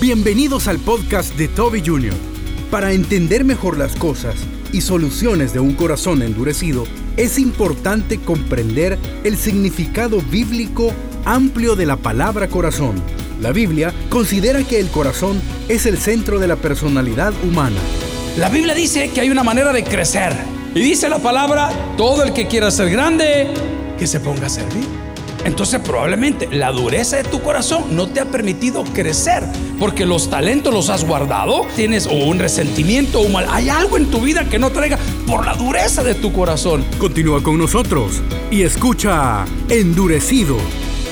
Bienvenidos al podcast de Toby Jr. Para entender mejor las cosas y soluciones de un corazón endurecido, es importante comprender el significado bíblico amplio de la palabra corazón. La Biblia considera que el corazón es el centro de la personalidad humana. La Biblia dice que hay una manera de crecer. Y dice la palabra, todo el que quiera ser grande, que se ponga a servir. Entonces probablemente la dureza de tu corazón no te ha permitido crecer porque los talentos los has guardado, tienes o un resentimiento o mal, hay algo en tu vida que no traiga por la dureza de tu corazón. Continúa con nosotros y escucha Endurecido.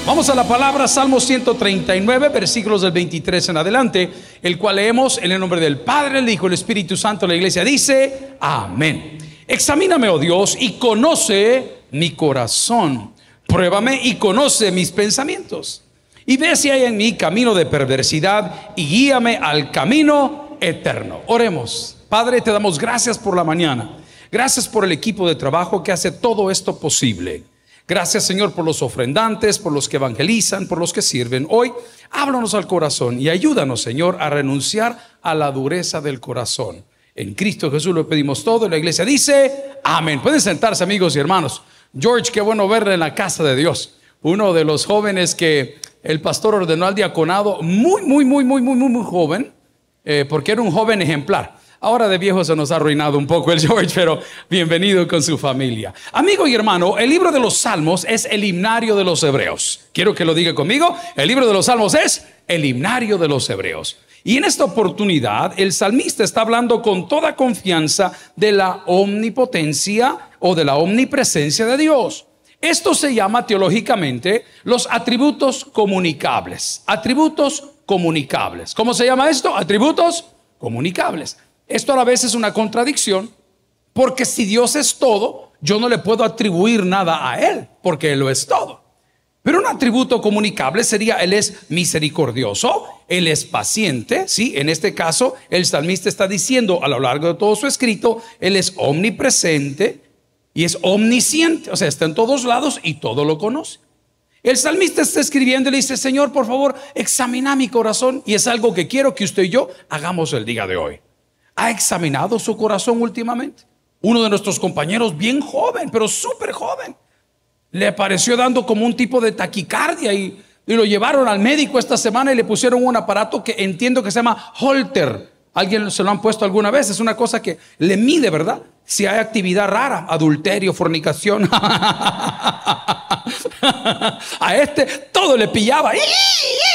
Vamos a la palabra Salmo 139, versículos del 23 en adelante, el cual leemos en el nombre del Padre, el Hijo, el Espíritu Santo. La iglesia dice, amén. Examíname, oh Dios, y conoce mi corazón Pruébame y conoce mis pensamientos. Y ve si hay en mí camino de perversidad y guíame al camino eterno. Oremos. Padre, te damos gracias por la mañana. Gracias por el equipo de trabajo que hace todo esto posible. Gracias Señor por los ofrendantes, por los que evangelizan, por los que sirven. Hoy háblanos al corazón y ayúdanos Señor a renunciar a la dureza del corazón. En Cristo Jesús lo pedimos todo y la iglesia dice, amén. Pueden sentarse amigos y hermanos. George, qué bueno verle en la casa de Dios. Uno de los jóvenes que el pastor ordenó al diaconado, muy, muy, muy, muy, muy, muy, muy joven, eh, porque era un joven ejemplar. Ahora de viejo se nos ha arruinado un poco el George, pero bienvenido con su familia. Amigo y hermano, el libro de los Salmos es el himnario de los hebreos. Quiero que lo diga conmigo. El libro de los Salmos es el himnario de los hebreos. Y en esta oportunidad el salmista está hablando con toda confianza de la omnipotencia o de la omnipresencia de Dios. Esto se llama teológicamente los atributos comunicables. Atributos comunicables. ¿Cómo se llama esto? Atributos comunicables. Esto a la vez es una contradicción porque si Dios es todo, yo no le puedo atribuir nada a Él porque Él lo es todo. Pero un atributo comunicable sería Él es misericordioso, Él es paciente, ¿sí? En este caso, el salmista está diciendo a lo largo de todo su escrito, Él es omnipresente y es omnisciente, o sea, está en todos lados y todo lo conoce. El salmista está escribiendo y le dice, Señor, por favor, examina mi corazón y es algo que quiero que usted y yo hagamos el día de hoy. ¿Ha examinado su corazón últimamente? Uno de nuestros compañeros, bien joven, pero súper joven, le apareció dando como un tipo de taquicardia y, lo llevaron al médico esta semana y le pusieron un aparato que entiendo que se llama Holter. ¿Alguien se lo han puesto alguna vez? Es una cosa que le mide, ¿verdad? Si hay actividad rara, adulterio, fornicación. a este todo le pillaba y,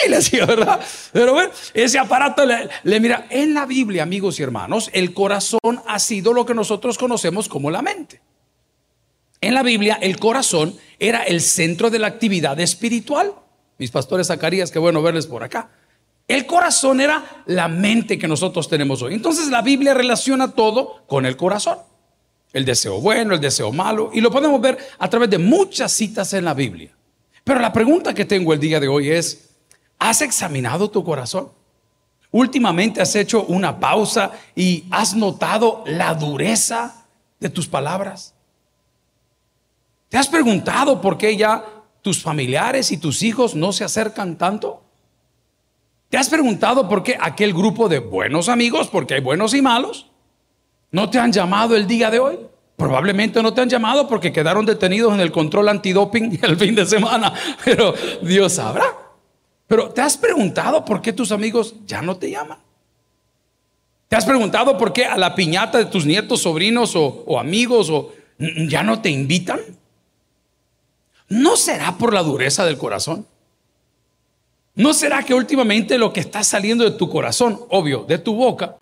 le decía, ¿verdad? Pero bueno, ese aparato le, le mira. En la Biblia, amigos y hermanos, el corazón ha sido lo que nosotros conocemos como la mente. En la Biblia, el corazón era el centro de la actividad espiritual. Mis pastores Zacarías, qué bueno verles por acá. El corazón era la mente que nosotros tenemos hoy. Entonces la Biblia relaciona todo con el corazón. El deseo bueno, el deseo malo. Y lo podemos ver a través de muchas citas en la Biblia. Pero la pregunta que tengo el día de hoy es, ¿has examinado tu corazón? Últimamente has hecho una pausa y has notado la dureza de tus palabras. ¿Te has preguntado por qué ya tus familiares y tus hijos no se acercan tanto? ¿Te has preguntado por qué aquel grupo de buenos amigos, porque hay buenos y malos, no te han llamado el día de hoy? Probablemente no te han llamado porque quedaron detenidos en el control antidoping el fin de semana, pero Dios sabrá. Pero ¿te has preguntado por qué tus amigos ya no te llaman? ¿Te has preguntado por qué a la piñata de tus nietos, sobrinos o, o amigos o, ya no te invitan? ¿No será por la dureza del corazón? ¿No será que últimamente lo que está saliendo de tu corazón, obvio, de tu boca,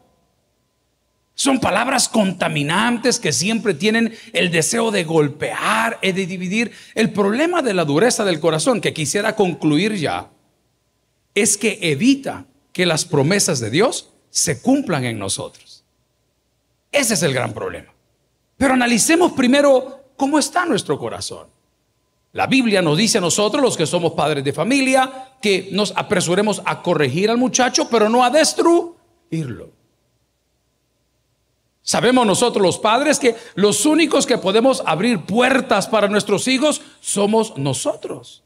son palabras contaminantes que siempre tienen el deseo de golpear y de dividir? El problema de la dureza del corazón, que quisiera concluir ya, es que evita que las promesas de Dios se cumplan en nosotros. Ese es el gran problema. Pero analicemos primero cómo está nuestro corazón. La Biblia nos dice a nosotros, los que somos padres de familia, que nos apresuremos a corregir al muchacho, pero no a destruirlo. Sabemos nosotros los padres que los únicos que podemos abrir puertas para nuestros hijos somos nosotros.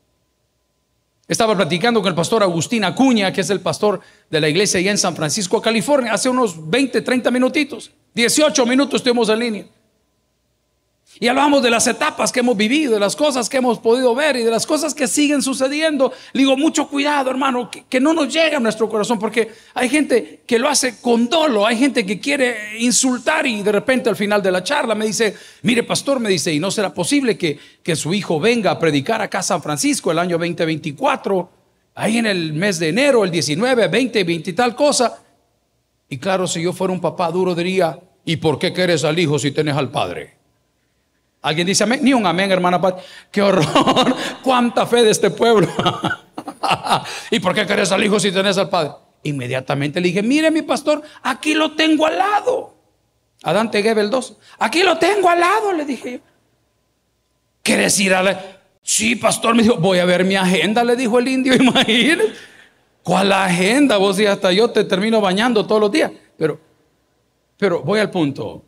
Estaba platicando con el pastor Agustín Acuña, que es el pastor de la iglesia allá en San Francisco, California, hace unos 20, 30 minutitos. 18 minutos estuvimos en línea. Y hablamos de las etapas que hemos vivido, de las cosas que hemos podido ver y de las cosas que siguen sucediendo. Le digo, mucho cuidado, hermano, que, no nos llegue a nuestro corazón, porque hay gente que lo hace con dolo, hay gente que quiere insultar y de repente al final de la charla me dice, mire, pastor, me dice, y no será posible que, que su hijo venga a predicar acá a San Francisco el año 2024, ahí en el mes de enero, el 19, 20, 20 y tal cosa. Y claro, si yo fuera un papá duro, diría, ¿y por qué quieres al hijo si tienes al padre? ¿Alguien dice amén? Ni un amén, hermana Pat. ¡Qué horror! ¡Cuánta fe de este pueblo! ¿Y por qué querés al hijo si tenés al padre? Inmediatamente le dije, mire mi pastor, aquí lo tengo al lado. A Dante Gebel 2. Aquí lo tengo al lado, le dije. ¿Quieres ir a la... Sí, pastor, me dijo, voy a ver mi agenda, le dijo el indio, imagínate. ¿Cuál agenda? Vos y hasta yo te termino bañando todos los días. Pero, pero voy al punto.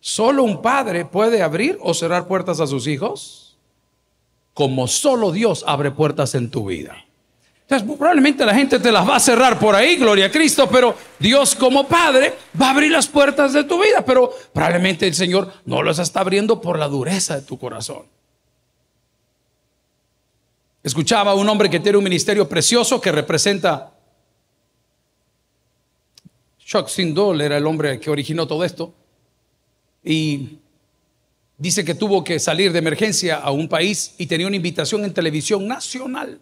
Solo un padre puede abrir o cerrar puertas a sus hijos, como solo Dios abre puertas en tu vida. Entonces, probablemente la gente te las va a cerrar por ahí, gloria a Cristo, pero Dios como Padre va a abrir las puertas de tu vida, pero probablemente el Señor no las está abriendo por la dureza de tu corazón. Escuchaba a un hombre que tiene un ministerio precioso que representa Chuck Sindol era el hombre que originó todo esto y dice que tuvo que salir de emergencia a un país y tenía una invitación en televisión nacional.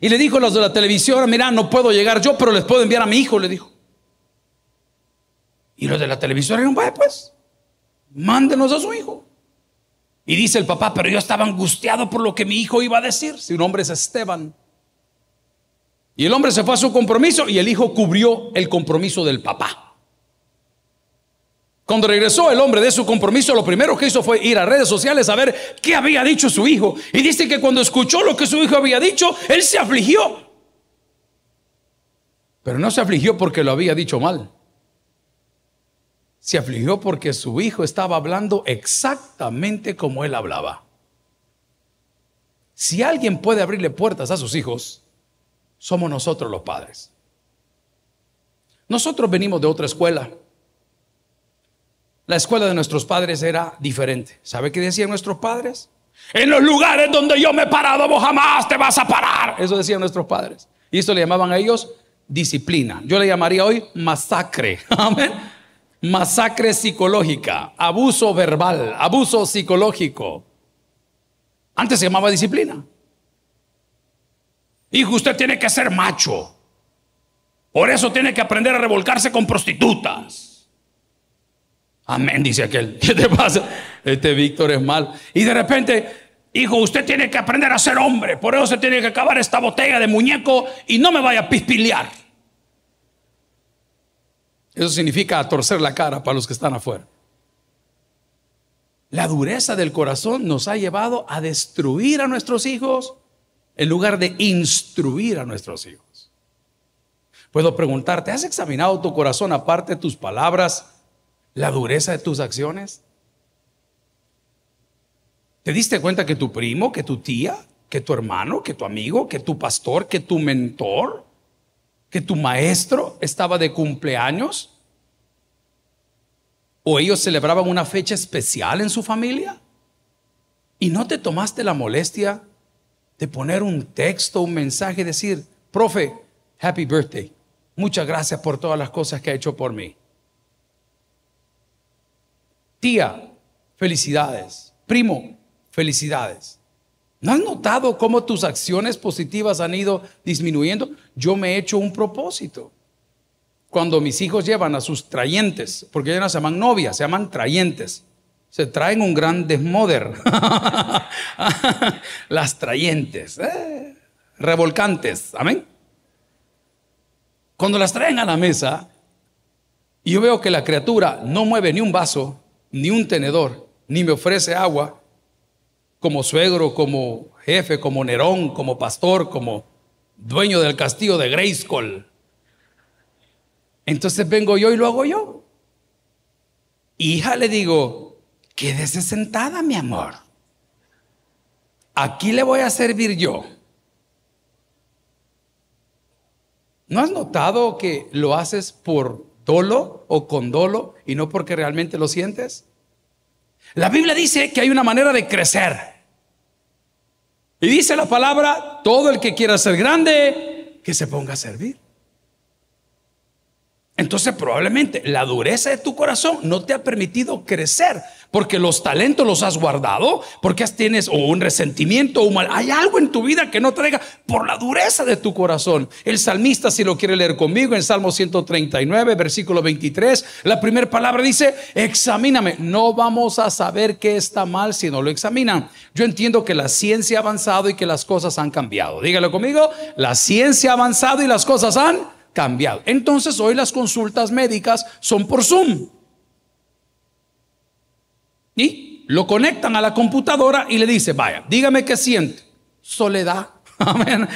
Y le dijo a los de la televisión, mira, no puedo llegar yo, pero les puedo enviar a mi hijo, le dijo. Y los de la televisión dijeron, vaya pues, mándenos a su hijo. Y dice el papá, pero yo estaba angustiado por lo que mi hijo iba a decir. Si un hombre es Esteban. Y el hombre se fue a su compromiso y el hijo cubrió el compromiso del papá. Cuando regresó el hombre de su compromiso, lo primero que hizo fue ir a redes sociales a ver qué había dicho su hijo. Y dice que cuando escuchó lo que su hijo había dicho, él se afligió. Pero no se afligió porque lo había dicho mal. Se afligió porque su hijo estaba hablando exactamente como él hablaba. Si alguien puede abrirle puertas a sus hijos, somos nosotros los padres. Nosotros venimos de otra escuela. La escuela de nuestros padres era diferente. ¿Sabe qué decían nuestros padres? En los lugares donde yo me he parado, vos jamás te vas a parar. Eso decían nuestros padres. Y esto le llamaban a ellos disciplina. Yo le llamaría hoy masacre. Amén. Masacre psicológica, abuso verbal, abuso psicológico. Antes se llamaba disciplina. Hijo, usted tiene que ser macho. Por eso tiene que aprender a revolcarse con prostitutas. Amén, dice aquel. ¿Qué te pasa? Este Víctor es mal. Y de repente, hijo, usted tiene que aprender a ser hombre. Por eso se tiene que acabar esta botella de muñeco y no me vaya a pispilear. Eso significa torcer la cara para los que están afuera. La dureza del corazón nos ha llevado a destruir a nuestros hijos en lugar de instruir a nuestros hijos. Puedo preguntarte, ¿has examinado tu corazón aparte de tus palabras? La dureza de tus acciones? ¿Te diste cuenta que tu primo, que tu tía, que tu hermano, que tu amigo, que tu pastor, que tu mentor, que tu maestro estaba de cumpleaños? ¿O ellos celebraban una fecha especial en su familia? ¿Y no te tomaste la molestia de poner un texto, un mensaje, decir, profe, happy birthday, muchas gracias por todas las cosas que ha hecho por mí? Tía, felicidades. Primo, felicidades. ¿No has notado cómo tus acciones positivas han ido disminuyendo? Yo me he hecho un propósito. Cuando mis hijos llevan a sus trayentes, porque ya no se llaman novias, se llaman trayentes. Se traen un gran desmoder. Las trayentes, eh, revolcantes. Amén. Cuando las traen a la mesa y yo veo que la criatura no mueve ni un vaso, ni un tenedor, ni me ofrece agua, como suegro, como jefe, como Nerón, como pastor, como dueño del castillo de Grayskull. Entonces vengo yo y lo hago yo. Hija, le digo, quédese sentada, mi amor. aquí le voy a servir yo. ¿No has notado que lo haces por dolo o con dolo y no porque realmente lo sientes? La Biblia dice que hay una manera de crecer. Y dice la palabra, todo el que quiera ser grande, que se ponga a servir. Entonces probablemente la dureza de tu corazón no te ha permitido crecer porque los talentos los has guardado, porque tienes un resentimiento o un mal. Hay algo en tu vida que no traiga por la dureza de tu corazón. El salmista, si lo quiere leer conmigo, en Salmo 139, versículo 23, la primera palabra dice, examíname. No vamos a saber qué está mal si no lo examinan. Yo entiendo que la ciencia ha avanzado y que las cosas han cambiado. Dígalo conmigo, la ciencia ha avanzado y las cosas han cambiado. Entonces hoy las consultas médicas son por Zoom. Y lo conectan a la computadora y le dice, vaya, dígame qué siente. Soledad.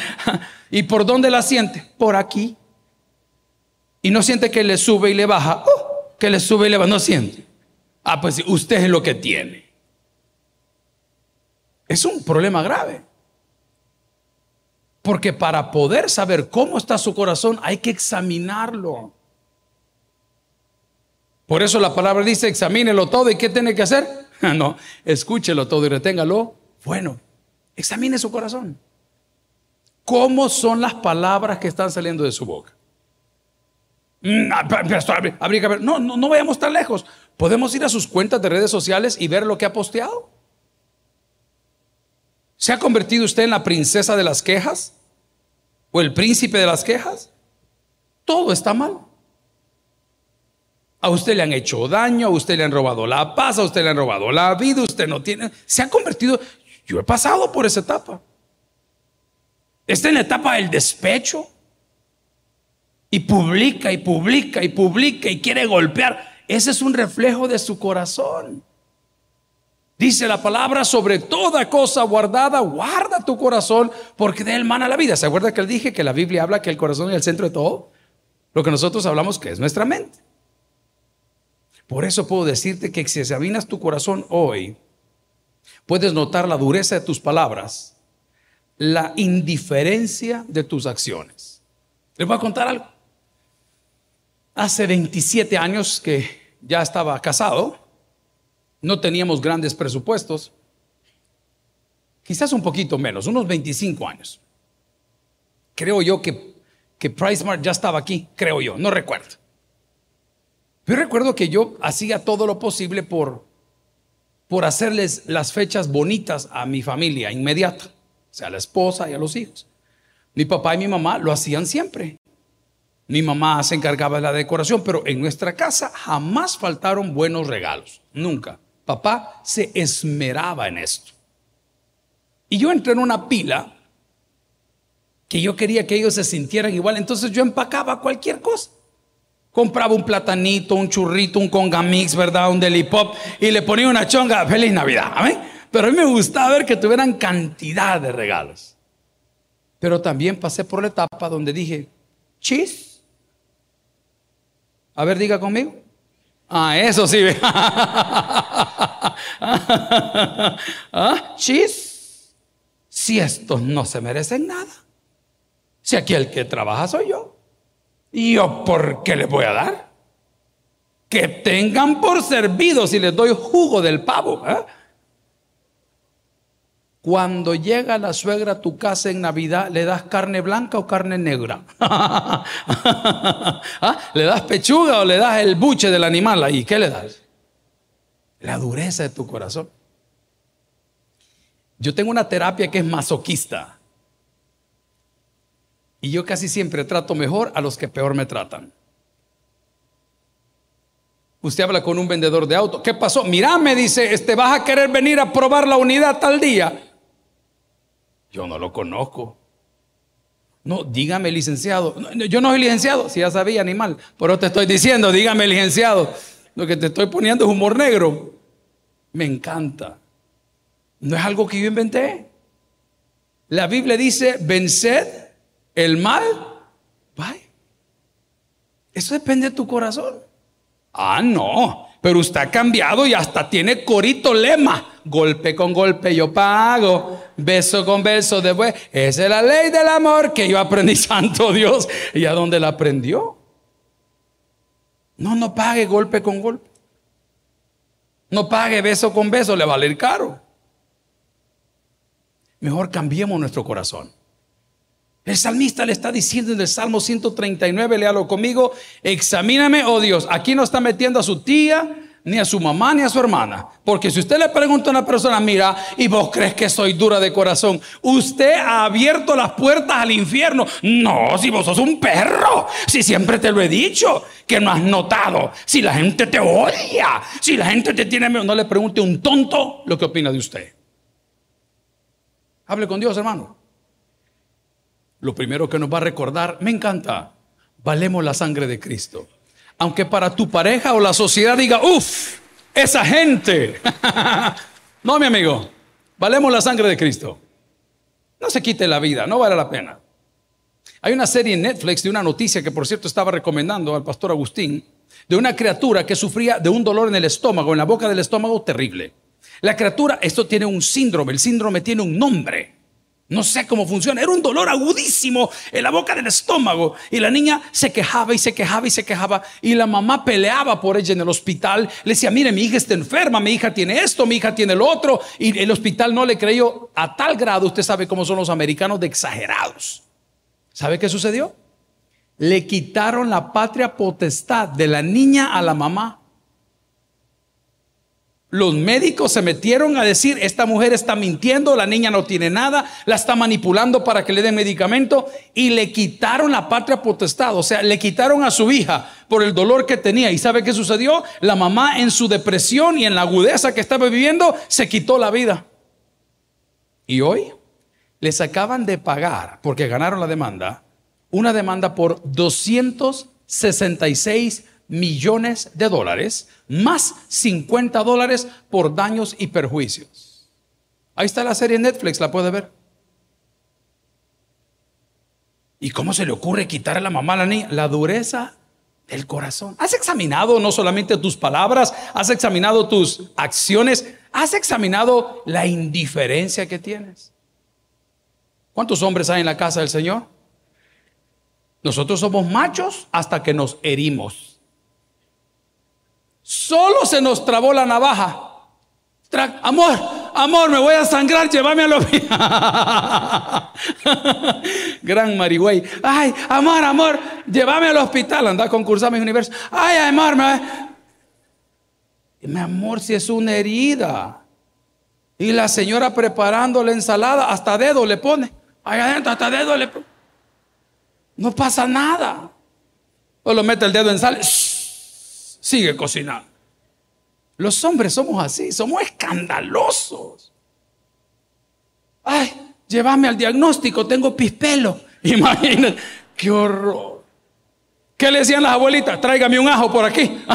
¿Y por dónde la siente? Por aquí. Y no siente que le sube y le baja. Oh, que le sube y le baja. No siente. Ah, pues usted es lo que tiene. Es un problema grave. Porque para poder saber cómo está su corazón hay que examinarlo. Por eso la palabra dice, examínelo todo. ¿Y qué tiene que hacer? no, escúchelo todo y reténgalo. Bueno, examine su corazón. ¿Cómo son las palabras que están saliendo de su boca? Mm, ah. No, no, no vayamos tan lejos. Podemos ir a sus cuentas de redes sociales y ver lo que ha posteado. ¿Se ha convertido usted en la princesa de las quejas? ¿O el príncipe de las quejas? Todo está mal. A usted le han hecho daño, a usted le han robado la paz, a usted le han robado la vida, usted no tiene... Se ha convertido... Yo he pasado por esa etapa. Está en la etapa del despecho. Y publica y publica y publica y quiere golpear. Ese es un reflejo de su corazón. Dice la palabra sobre toda cosa guardada, guarda tu corazón porque de él mana la vida. ¿Se acuerda que le dije que la Biblia habla que el corazón es el centro de todo? Lo que nosotros hablamos que es nuestra mente. Por eso puedo decirte que si examinas tu corazón hoy, puedes notar la dureza de tus palabras, la indiferencia de tus acciones. Les voy a contar algo. Hace 27 años que ya estaba casado, no teníamos grandes presupuestos, quizás un poquito menos, unos 25 años. Creo yo que, que PriceMart ya estaba aquí, creo yo, no recuerdo. Yo recuerdo que yo hacía todo lo posible por, por hacerles las fechas bonitas a mi familia inmediata, o sea, a la esposa y a los hijos. Mi papá y mi mamá lo hacían siempre. Mi mamá se encargaba de la decoración, pero en nuestra casa jamás faltaron buenos regalos, nunca. Papá se esmeraba en esto. Y yo entré en una pila que yo quería que ellos se sintieran igual, entonces yo empacaba cualquier cosa. Compraba un platanito, un churrito, un conga mix, ¿verdad? Un deli pop y le ponía una chonga. Feliz Navidad. Pero a mí me gustaba ver que tuvieran cantidad de regalos. Pero también pasé por la etapa donde dije, chis. A ver, diga conmigo. Ah, eso sí. ¿Ah? Chis. Si estos no se merecen nada. Si aquí el que trabaja soy yo. ¿Y yo por qué les voy a dar? Que tengan por servido si les doy jugo del pavo. ¿eh? Cuando llega la suegra a tu casa en Navidad, ¿le das carne blanca o carne negra? ¿Ah? ¿Le das pechuga o le das el buche del animal ahí? ¿Qué le das? La dureza de tu corazón. Yo tengo una terapia que es masoquista. Y yo casi siempre trato mejor a los que peor me tratan. Usted habla con un vendedor de auto. ¿Qué pasó? Mira, me dice, este, vas a querer venir a probar la unidad tal día. Yo no lo conozco. No, dígame licenciado. yo no soy licenciado, si ya sabía animal. Pero te estoy diciendo, dígame licenciado. Lo que te estoy poniendo es humor negro. Me encanta. No es algo que yo inventé. La Biblia dice, venced el mal. Bye. Eso depende de tu corazón. Ah, no. Pero usted ha cambiado y hasta tiene corito lema. Golpe con golpe yo pago, beso con beso después. Esa es la ley del amor que yo aprendí, santo Dios. ¿Y a dónde la aprendió? No, no pague golpe con golpe. No pague beso con beso, le va a caro. Mejor cambiemos nuestro corazón. El salmista le está diciendo en el Salmo 139, léalo conmigo, examíname, oh Dios, aquí no está metiendo a su tía, ni a su mamá, ni a su hermana. Porque si usted le pregunta a una persona, mira, y vos crees que soy dura de corazón, usted ha abierto las puertas al infierno. No, si vos sos un perro, si siempre te lo he dicho, que no has notado, si la gente te odia, si la gente te tiene miedo, no le pregunte a un tonto lo que opina de usted. Hable con Dios, hermano. Lo primero que nos va a recordar, me encanta, valemos la sangre de Cristo. Aunque para tu pareja o la sociedad diga, uff, esa gente. no, mi amigo, valemos la sangre de Cristo. No se quite la vida, no vale la pena. Hay una serie en Netflix de una noticia que por cierto estaba recomendando al pastor Agustín, de una criatura que sufría de un dolor en el estómago, en la boca del estómago terrible. La criatura, esto tiene un síndrome, el síndrome tiene un nombre. No sé cómo funciona. Era un dolor agudísimo en la boca del estómago. Y la niña se quejaba y se quejaba y se quejaba. Y la mamá peleaba por ella en el hospital. Le decía, mire, mi hija está enferma, mi hija tiene esto, mi hija tiene lo otro. Y el hospital no le creyó a tal grado, usted sabe cómo son los americanos de exagerados. ¿Sabe qué sucedió? Le quitaron la patria potestad de la niña a la mamá. Los médicos se metieron a decir, esta mujer está mintiendo, la niña no tiene nada, la está manipulando para que le den medicamento y le quitaron la patria potestad, o sea, le quitaron a su hija por el dolor que tenía. ¿Y sabe qué sucedió? La mamá en su depresión y en la agudeza que estaba viviendo se quitó la vida. Y hoy les acaban de pagar, porque ganaron la demanda, una demanda por 266 millones de dólares, más 50 dólares por daños y perjuicios. Ahí está la serie Netflix, la puede ver. ¿Y cómo se le ocurre quitar a la mamá a la niña? La dureza del corazón. ¿Has examinado no solamente tus palabras, has examinado tus acciones, has examinado la indiferencia que tienes? ¿Cuántos hombres hay en la casa del Señor? Nosotros somos machos hasta que nos herimos. Solo se nos trabó la navaja. amor, amor, me voy a sangrar, llévame al hospital. Gran Marigüey. Ay, amor, amor, llévame al hospital. Anda a concursar mis universos. Ay, amor, me... Mi amor, si es una herida. Y la señora preparando la ensalada, hasta dedo le pone. Ahí adentro, hasta dedo le pone. No pasa nada. O lo mete el dedo en sal sigue cocinando. Los hombres somos así, somos escandalosos. Ay, llévame al diagnóstico, tengo pispelo. Imagínate, qué horror. ¿Qué le decían las abuelitas? Tráigame un ajo por aquí.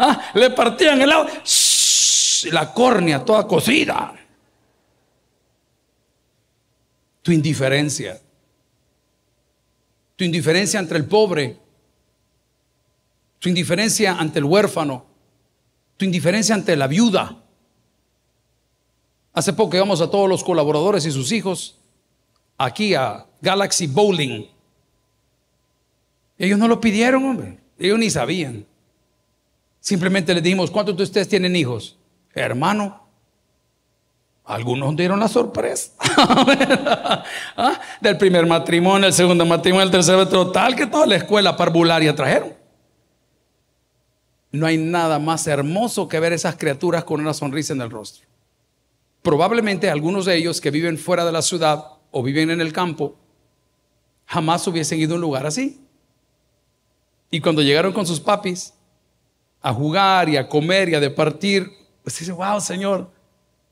Ah, le partían el agua, la córnea toda cocida. Tu indiferencia. Tu indiferencia entre el pobre tu indiferencia ante el huérfano, tu indiferencia ante la viuda. Hace poco íbamos a todos los colaboradores y sus hijos aquí a Galaxy Bowling. Ellos no lo pidieron, hombre. Ellos ni sabían. Simplemente les dijimos, ¿cuántos de ustedes tienen hijos? Hermano, algunos dieron la sorpresa. ¿Ah? Del primer matrimonio, el segundo matrimonio, el tercero, total, que toda la escuela parvularia trajeron. No hay nada más hermoso que ver esas criaturas con una sonrisa en el rostro. Probablemente algunos de ellos que viven fuera de la ciudad o viven en el campo, jamás hubiesen ido a un lugar así. Y cuando llegaron con sus papis a jugar y a comer y a departir, pues dice, wow, Señor,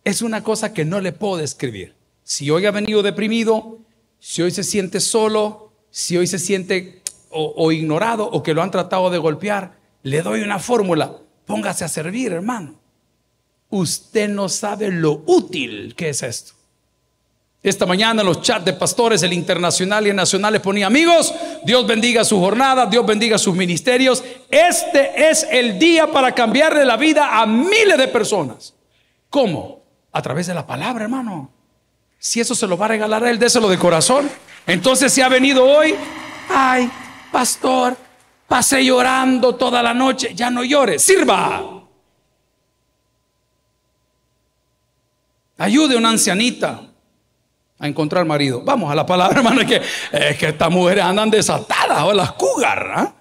es una cosa que no le puedo describir. Si hoy ha venido deprimido, si hoy se siente solo, si hoy se siente o, o ignorado o que lo han tratado de golpear, le doy una fórmula. Póngase a servir, hermano. Usted no sabe lo útil que es esto. Esta mañana en los chats de pastores, el internacional y el nacional les ponía, amigos, Dios bendiga su jornada, Dios bendiga sus ministerios. Este es el día para cambiarle la vida a miles de personas. ¿Cómo? A través de la palabra, hermano. Si eso se lo va a regalar a él, déselo de corazón. Entonces, si ha venido hoy, ay, pastor, pasé llorando toda la noche, ya no llore, sirva. Ayude a una ancianita a encontrar marido. Vamos a la palabra, hermano, que, es que estas mujeres andan desatadas o las cugar. ¿ah?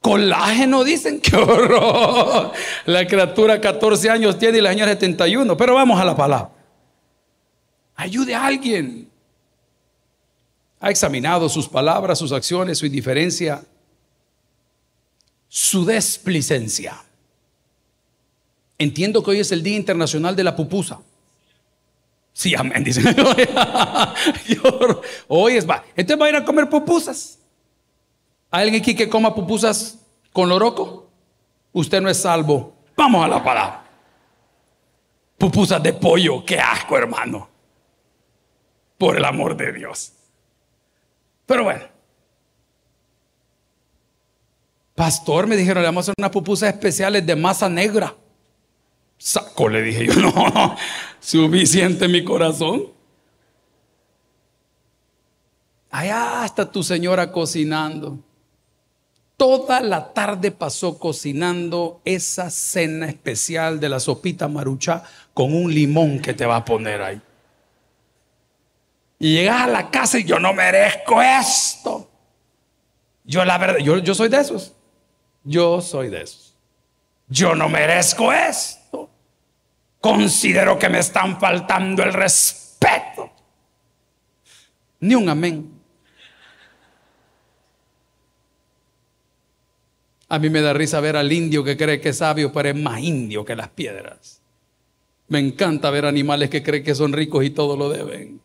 Colágeno dicen, qué horror. La criatura 14 años tiene y la señora 71. Pero vamos a la palabra. Ayude a alguien. Ha examinado sus palabras, sus acciones, su indiferencia, su desplicencia. Entiendo que hoy es el Día Internacional de la Pupusa. Sí, amén, dice. Hoy es va. Entonces va a ir a comer pupusas. ¿Hay alguien aquí que coma pupusas con loroco? Usted no es salvo. Vamos a la palabra. Pupusas de pollo, qué asco, hermano. Por el amor de Dios. Pero bueno. Pastor, me dijeron, le vamos a hacer unas pupusas especiales de masa negra. Saco, le dije yo, no, suficiente mi corazón. Allá está tu señora cocinando. Toda la tarde pasó cocinando esa cena especial de la sopita marucha con un limón que te va a poner ahí. Y llegas a la casa y yo no merezco esto. Yo la verdad, yo, yo soy de esos. Yo soy de esos. Yo no merezco esto. Considero que me están faltando el respeto. Ni un amén. A mí me da risa ver al indio que cree que es sabio, pero es más indio que las piedras. Me encanta ver animales que creen que son ricos y todo lo deben.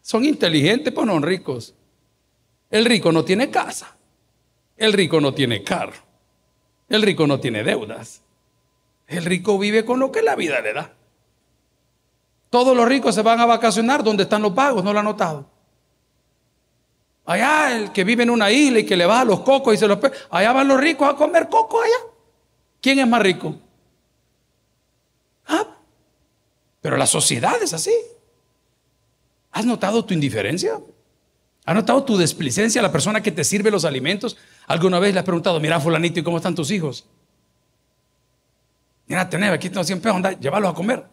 Son inteligentes, pero no ricos. El rico no tiene casa. El rico no tiene carro. El rico no tiene deudas. El rico vive con lo que la vida le da. Todos los ricos se van a vacacionar donde están los pagos, ¿no lo han notado? Allá el que vive en una isla y que le baja los cocos y se los... Allá van los ricos a comer coco allá. ¿Quién es más rico? ¿Ah? Pero la sociedad es así. ¿Has notado tu indiferencia? ¿Has notado tu desplicencia a la persona que te sirve los alimentos? ¿Alguna vez le has preguntado, mira fulanito, ¿y cómo están tus hijos? Mira, tener aquí tengo 100 pesos, anda, llévalos a comer.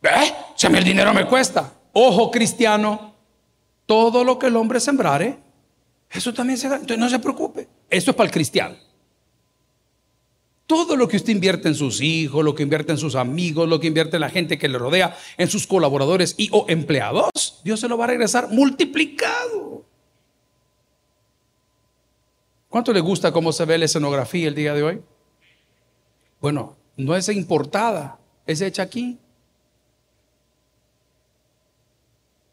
¿Eh? Si a mí el dinero me cuesta. Ojo cristiano, todo lo que el hombre sembrare, eso también se gana. Entonces no se preocupe. Eso es para el cristiano. Todo lo que usted invierte en sus hijos, lo que invierte en sus amigos, lo que invierte en la gente que le rodea, en sus colaboradores y o empleados, Dios se lo va a regresar multiplicado. ¿Cuánto le gusta cómo se ve la escenografía el día de hoy? Bueno, no es importada, es hecha aquí.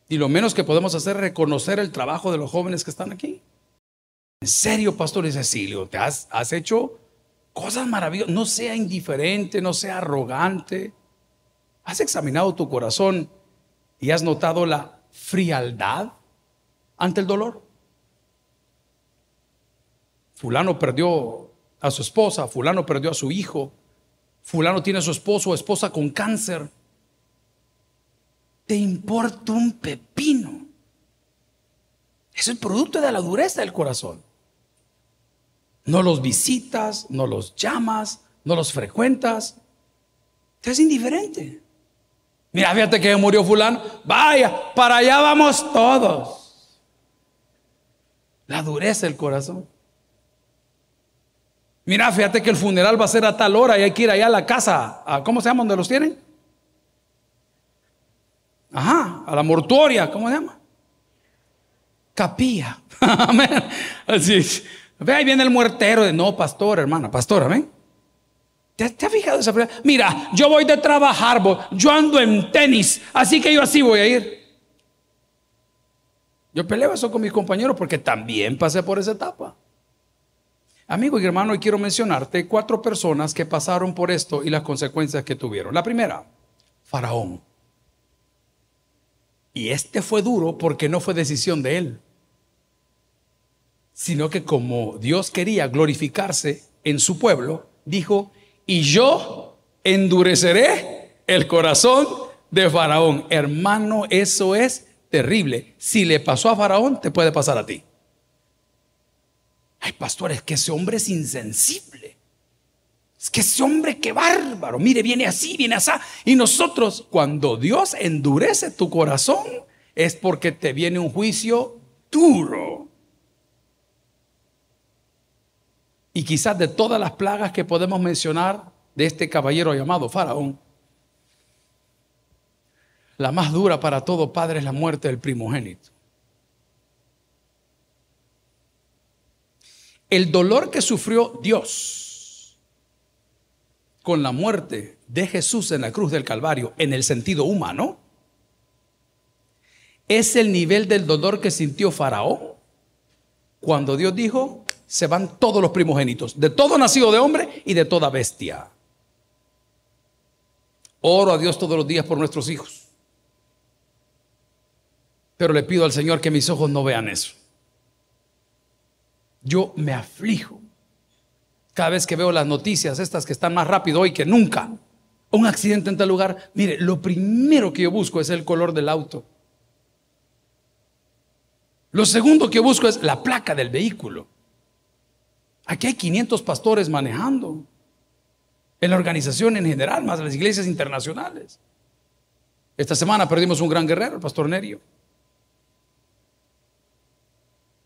Y lo menos que podemos hacer es reconocer el trabajo de los jóvenes que están aquí. En serio, Pastor Cecilio, te has, has hecho cosas maravillosas. No sea indiferente, no sea arrogante. Has examinado tu corazón y has notado la frialdad ante el dolor. Fulano perdió a su esposa, fulano perdió a su hijo, fulano tiene a su esposo o esposa con cáncer. Te importa un pepino. Es el producto de la dureza del corazón. No los visitas, no los llamas, no los frecuentas. Te es indiferente. Mira, fíjate que murió fulano. Vaya, para allá vamos todos. La dureza del corazón. Mira, fíjate que el funeral va a ser a tal hora y hay que ir allá a la casa. ¿Cómo se llama donde los tienen? Ajá, a la mortuoria, ¿cómo se llama? Capilla. Amén. Así. Ve, ahí viene el muertero de no, pastor, hermana, pastor, amén. ¿Te, has fijado esa Mira, yo voy de trabajar, yo ando en tenis, así que yo así voy a ir. Yo peleo eso con mis compañeros porque también pasé por esa etapa. Amigo y hermano, hoy quiero mencionarte cuatro personas que pasaron por esto y las consecuencias que tuvieron. La primera, Faraón. Y este fue duro porque no fue decisión de él, sino que como Dios quería glorificarse en su pueblo, dijo, y yo endureceré el corazón de Faraón. Hermano, eso es terrible. Si le pasó a Faraón, te puede pasar a ti. Ay, pastor, es que ese hombre es insensible. Es que ese hombre, qué bárbaro. Mire, viene así, viene así. Y nosotros, cuando Dios endurece tu corazón, es porque te viene un juicio duro. Y quizás de todas las plagas que podemos mencionar de este caballero llamado Faraón, la más dura para todo padre es la muerte del primogénito. El dolor que sufrió Dios con la muerte de Jesús en la cruz del Calvario en el sentido humano es el nivel del dolor que sintió Faraón cuando Dios dijo, se van todos los primogénitos, de todo nacido de hombre y de toda bestia. Oro a Dios todos los días por nuestros hijos. Pero le pido al Señor que mis ojos no vean eso. Yo me aflijo cada vez que veo las noticias, estas que están más rápido hoy que nunca. Un accidente en tal lugar. Mire, lo primero que yo busco es el color del auto. Lo segundo que busco es la placa del vehículo. Aquí hay 500 pastores manejando. En la organización en general, más las iglesias internacionales. Esta semana perdimos un gran guerrero, el pastor Nerio.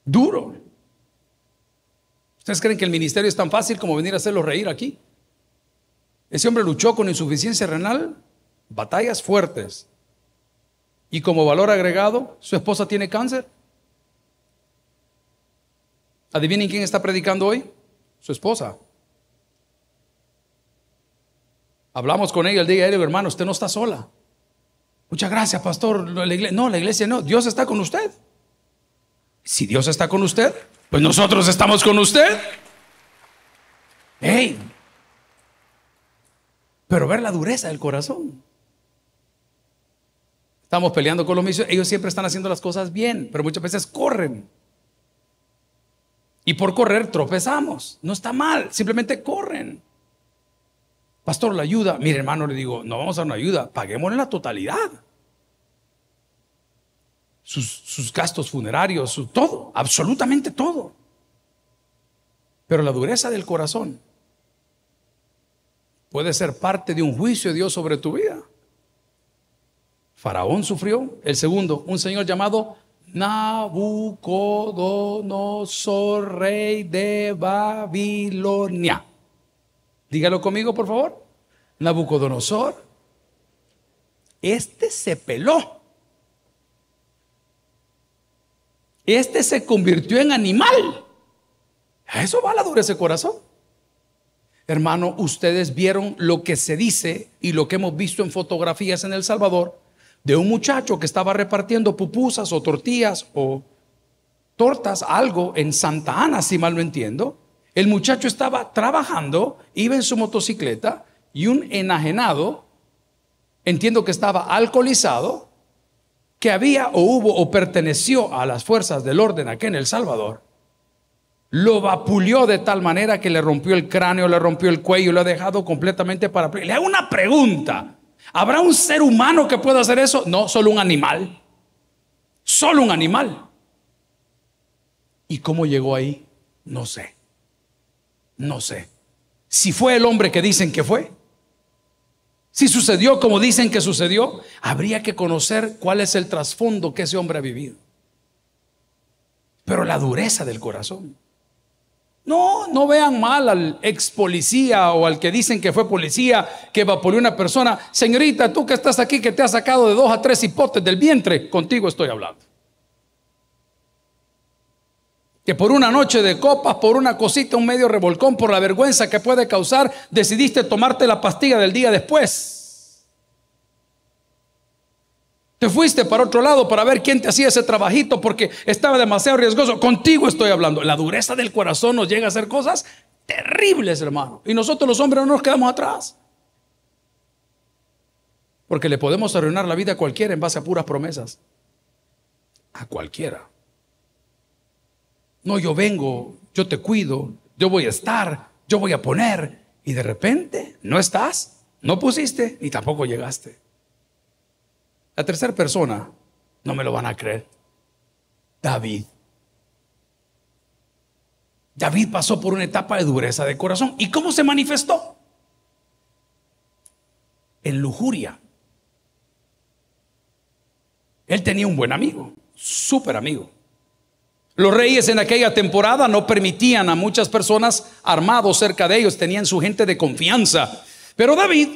Duro. ¿Ustedes creen que el ministerio es tan fácil como venir a hacerlo reír aquí? Ese hombre luchó con insuficiencia renal, batallas fuertes. Y como valor agregado, su esposa tiene cáncer. Adivinen quién está predicando hoy. Su esposa. Hablamos con ella el día de hermano, usted no está sola. Muchas gracias, pastor. no, la iglesia no. Dios está con usted. Si Dios está con usted, pues nosotros estamos con usted. Hey. Pero ver la dureza del corazón. Estamos peleando con los mismos. Ellos siempre están haciendo las cosas bien, pero muchas veces corren. Y por correr tropezamos. No está mal, simplemente corren. Pastor, la ayuda. Mire, hermano, le digo, no vamos a dar una ayuda, paguémosle la totalidad. Sus, gastos funerarios, su, todo, absolutamente todo. Pero la dureza del corazón puede ser parte de un juicio de Dios sobre tu vida. Faraón sufrió. El segundo, un señor llamado Nabucodonosor, rey de Babilonia. Dígalo conmigo, por favor. Nabucodonosor. Este se peló. Este se convirtió en animal. A eso va la dureza de corazón. Hermano, ustedes vieron lo que se dice y lo que hemos visto en fotografías en El Salvador de un muchacho que estaba repartiendo pupusas o tortillas o tortas, algo en Santa Ana, si mal no entiendo. El muchacho estaba trabajando, iba en su motocicleta y un enajenado, entiendo que estaba alcoholizado, que había o hubo o perteneció a las fuerzas del orden aquí en El Salvador, lo vapuleó de tal manera que le rompió el cráneo, le rompió el cuello, lo ha dejado completamente para... Le hago una pregunta. ¿Habrá un ser humano que pueda hacer eso? No, solo un animal. Solo un animal. ¿Y cómo llegó ahí? No sé. No sé. Si fue el hombre que dicen que fue, si sucedió como dicen que sucedió, habría que conocer cuál es el trasfondo que ese hombre ha vivido. Pero la dureza del corazón. No, no vean mal al ex policía o al que dicen que fue policía que evaporó una persona. Señorita, tú que estás aquí, que te has sacado de dos a tres hipotes del vientre, contigo estoy hablando. Que por una noche de copas, por una cosita, un medio revolcón, por la vergüenza que puede causar, decidiste tomarte la pastilla del día después. Te fuiste para otro lado para ver quién te hacía ese trabajito porque estaba demasiado riesgoso. Contigo estoy hablando. La dureza del corazón nos llega a hacer cosas terribles, hermano. Y nosotros los hombres no nos quedamos atrás. Porque le podemos arruinar la vida a cualquiera en base a puras promesas. a cualquiera. No, yo vengo, yo te cuido, yo voy a estar, yo voy a poner, y de repente no estás, no pusiste, ni tampoco llegaste. La tercera persona, no me lo van a creer, David. David pasó por una etapa de dureza de corazón. ¿Y cómo se manifestó? En lujuria. Él tenía un buen amigo, súper amigo. Los reyes en aquella temporada no permitían a muchas personas armados cerca de ellos, tenían su gente de confianza. Pero David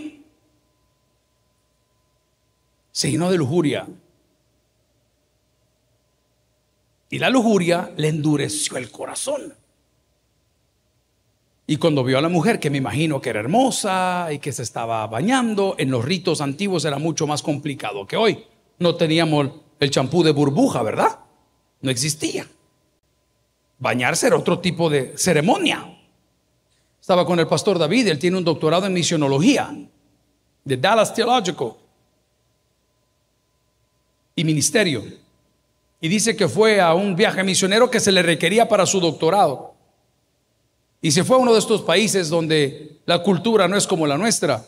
se llenó de lujuria. Y la lujuria le endureció el corazón. Y cuando vio a la mujer, que me imagino que era hermosa y que se estaba bañando, en los ritos antiguos era mucho más complicado que hoy. No teníamos el champú de burbuja, ¿verdad? No existía. Bañarse era otro tipo de ceremonia. Estaba con el pastor David, él tiene un doctorado en misionología de Dallas Theological y ministerio. Y dice que fue a un viaje misionero que se le requería para su doctorado. Y se fue a uno de estos países donde la cultura no es como la nuestra.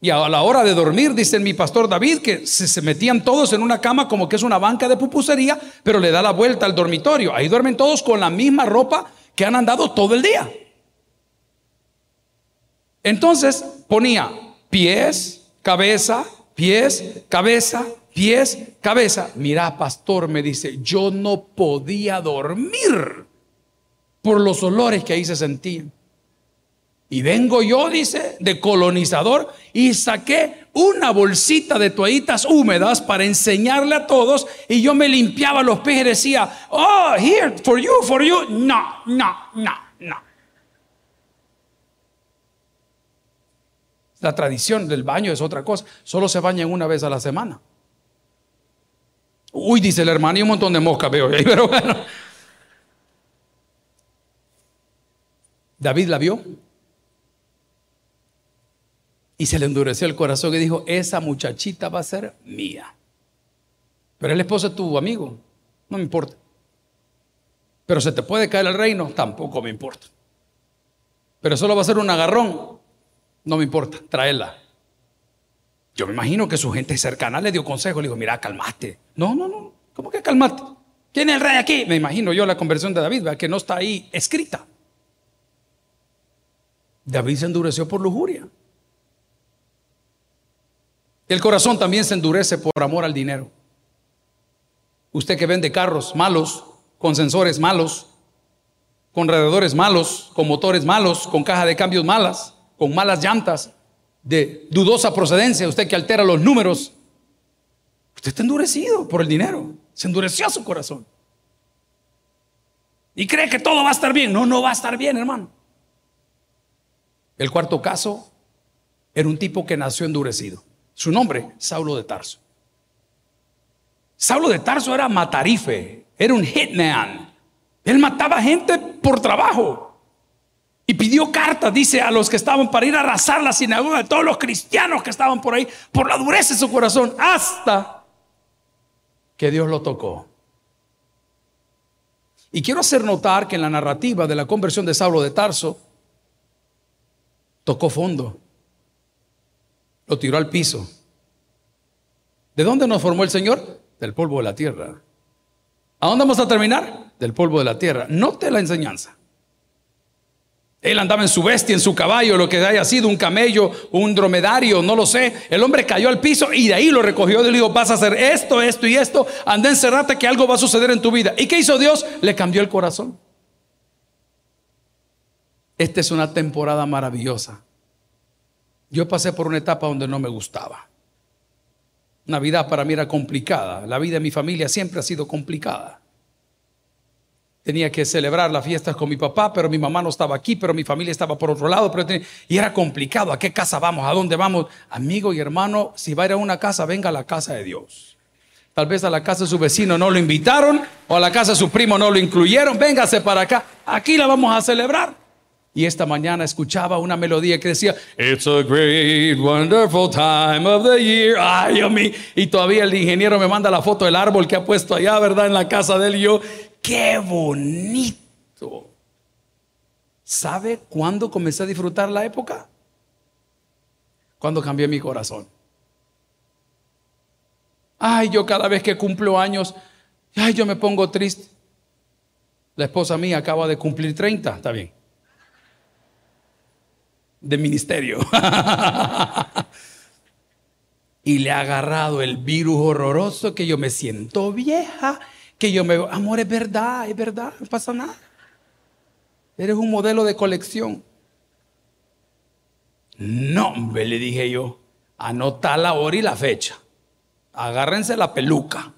Y a la hora de dormir, dice mi pastor David, que se, metían todos en una cama como que es una banca de pupusería, pero le da la vuelta al dormitorio. Ahí duermen todos con la misma ropa que han andado todo el día. Entonces ponía pies, cabeza, pies, cabeza, pies, cabeza. Mira, pastor, me dice, yo no podía dormir por los olores que ahí se sentían. Y vengo yo, dice, de colonizador y saqué una bolsita de toallitas húmedas para enseñarle a todos y yo me limpiaba los pies y decía, oh, here, for you, for you. No, no, no, no. La tradición del baño es otra cosa. Solo se bañan una vez a la semana. Uy, dice el hermano, y un montón de moscas veo ahí, pero bueno. David la vio y se le endureció el corazón y dijo, esa muchachita va a ser mía. Pero el esposo es tu amigo, no me importa. Pero se te puede caer el reino, tampoco me importa. Pero solo va a ser un agarrón, no me importa, tráela. Yo me imagino que su gente cercana le dio consejo, le dijo, mira, calmate. No, no, no, ¿cómo que calmate? ¿Quién es el rey aquí? Me imagino yo la conversión de David, que no está ahí escrita. David se endureció por lujuria. El corazón también se endurece por amor al dinero. Usted que vende carros malos, con sensores malos, con radiadores malos, con motores malos, con caja de cambios malas, con malas llantas, de dudosa procedencia, usted que altera los números, usted está endurecido por el dinero, se endureció su corazón. Y cree que todo va a estar bien. No, no va a estar bien, hermano. El cuarto caso era un tipo que nació endurecido. Su nombre, Saulo de Tarso. Saulo de Tarso era matarife, era un hitman. Él mataba gente por trabajo. Y pidió cartas, dice, a los que estaban para ir a arrasar la sinagoga, a todos los cristianos que estaban por ahí, por la dureza de su corazón, hasta que Dios lo tocó. Y quiero hacer notar que en la narrativa de la conversión de Saulo de Tarso, tocó fondo lo tiró al piso. ¿De dónde nos formó el Señor? Del polvo de la tierra. ¿A dónde vamos a terminar? Del polvo de la tierra. Note la enseñanza. Él andaba en su bestia, en su caballo, lo que haya sido, un camello, un dromedario, no lo sé. El hombre cayó al piso y de ahí lo recogió. Y le dijo, vas a hacer esto, esto y esto. Anda encerrate que algo va a suceder en tu vida. ¿Y qué hizo Dios? Le cambió el corazón. Esta es una temporada maravillosa. Yo pasé por una etapa donde no me gustaba. Navidad para mí era complicada. La vida de mi familia siempre ha sido complicada. Tenía que celebrar las fiestas con mi papá, pero mi mamá no estaba aquí, pero mi familia estaba por otro lado. Pero y era complicado. ¿A qué casa vamos? ¿A dónde vamos? Amigo y hermano, si va a ir a una casa, venga a la casa de Dios. Tal vez a la casa de su vecino no lo invitaron, o a la casa de su primo no lo incluyeron. Véngase para acá. Aquí la vamos a celebrar. Y esta mañana escuchaba una melodía que decía, It's a great, wonderful time of the year. Ay, mío. Y todavía el ingeniero me manda la foto del árbol que ha puesto allá, ¿verdad? En la casa de él. Y yo, qué bonito. ¿Sabe cuándo comencé a disfrutar la época? Cuando cambié mi corazón. Ay, yo cada vez que cumplo años, ay, yo me pongo triste. La esposa mía acaba de cumplir 30, está bien de ministerio. y le ha agarrado el virus horroroso que yo me siento vieja, que yo me... Amor, es verdad, es verdad, no pasa nada. Eres un modelo de colección. No, hombre, le dije yo, anota la hora y la fecha. Agárrense la peluca.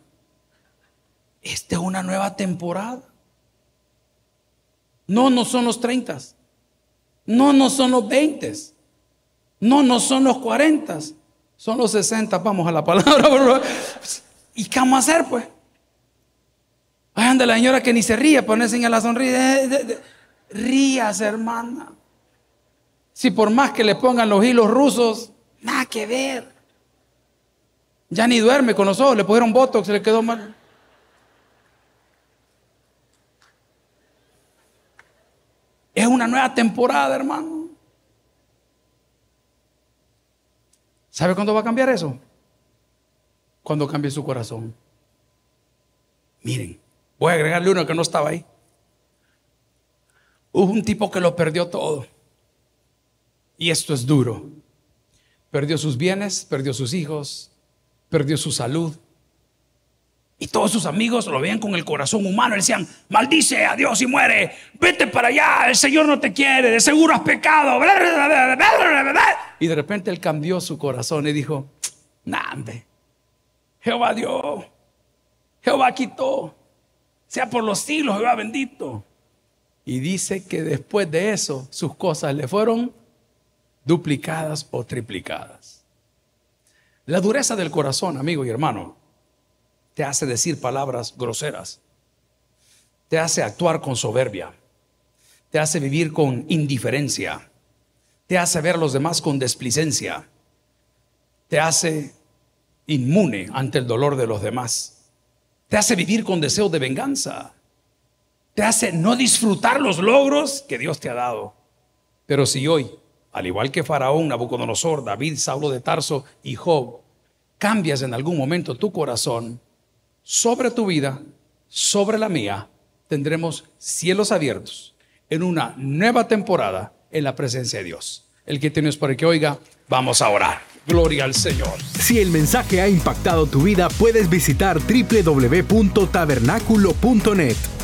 Esta es una nueva temporada. No, no son los 30. No, no son los 20. No, no son los 40. Son los 60. Vamos a la palabra. ¿Y qué vamos a hacer, pues? Ay, anda la señora que ni se ríe, ponerse en la sonrisa. Rías, hermana. Si por más que le pongan los hilos rusos, nada que ver. Ya ni duerme con los ojos, le pusieron botox, le quedó mal. Es una nueva temporada, hermano. ¿Sabe cuándo va a cambiar eso? Cuando cambie su corazón. Miren, voy a agregarle uno que no estaba ahí. Hubo un tipo que lo perdió todo. Y esto es duro. Perdió sus bienes, perdió sus hijos, perdió su salud, y todos sus amigos lo veían con el corazón humano. Le decían, maldice a Dios y muere. Vete para allá, el Señor no te quiere, de seguro has pecado. Y de repente él cambió su corazón y dijo, Nande, Jehová dio, Jehová quitó, sea por los siglos Jehová bendito. Y dice que después de eso sus cosas le fueron duplicadas o triplicadas. La dureza del corazón, amigo y hermano, te hace decir palabras groseras, te hace actuar con soberbia, te hace vivir con indiferencia, te hace ver a los demás con desplicencia, te hace inmune ante el dolor de los demás, te hace vivir con deseo de venganza, te hace no disfrutar los logros que Dios te ha dado. Pero si hoy, al igual que Faraón, Nabucodonosor, David, Saulo de Tarso y Job, cambias en algún momento tu corazón, sobre tu vida, sobre la mía, tendremos cielos abiertos en una nueva temporada en la presencia de Dios. El que tienes para que oiga, vamos a orar. Gloria al Señor. Si el mensaje ha impactado tu vida, puedes visitar www.tabernaculo.net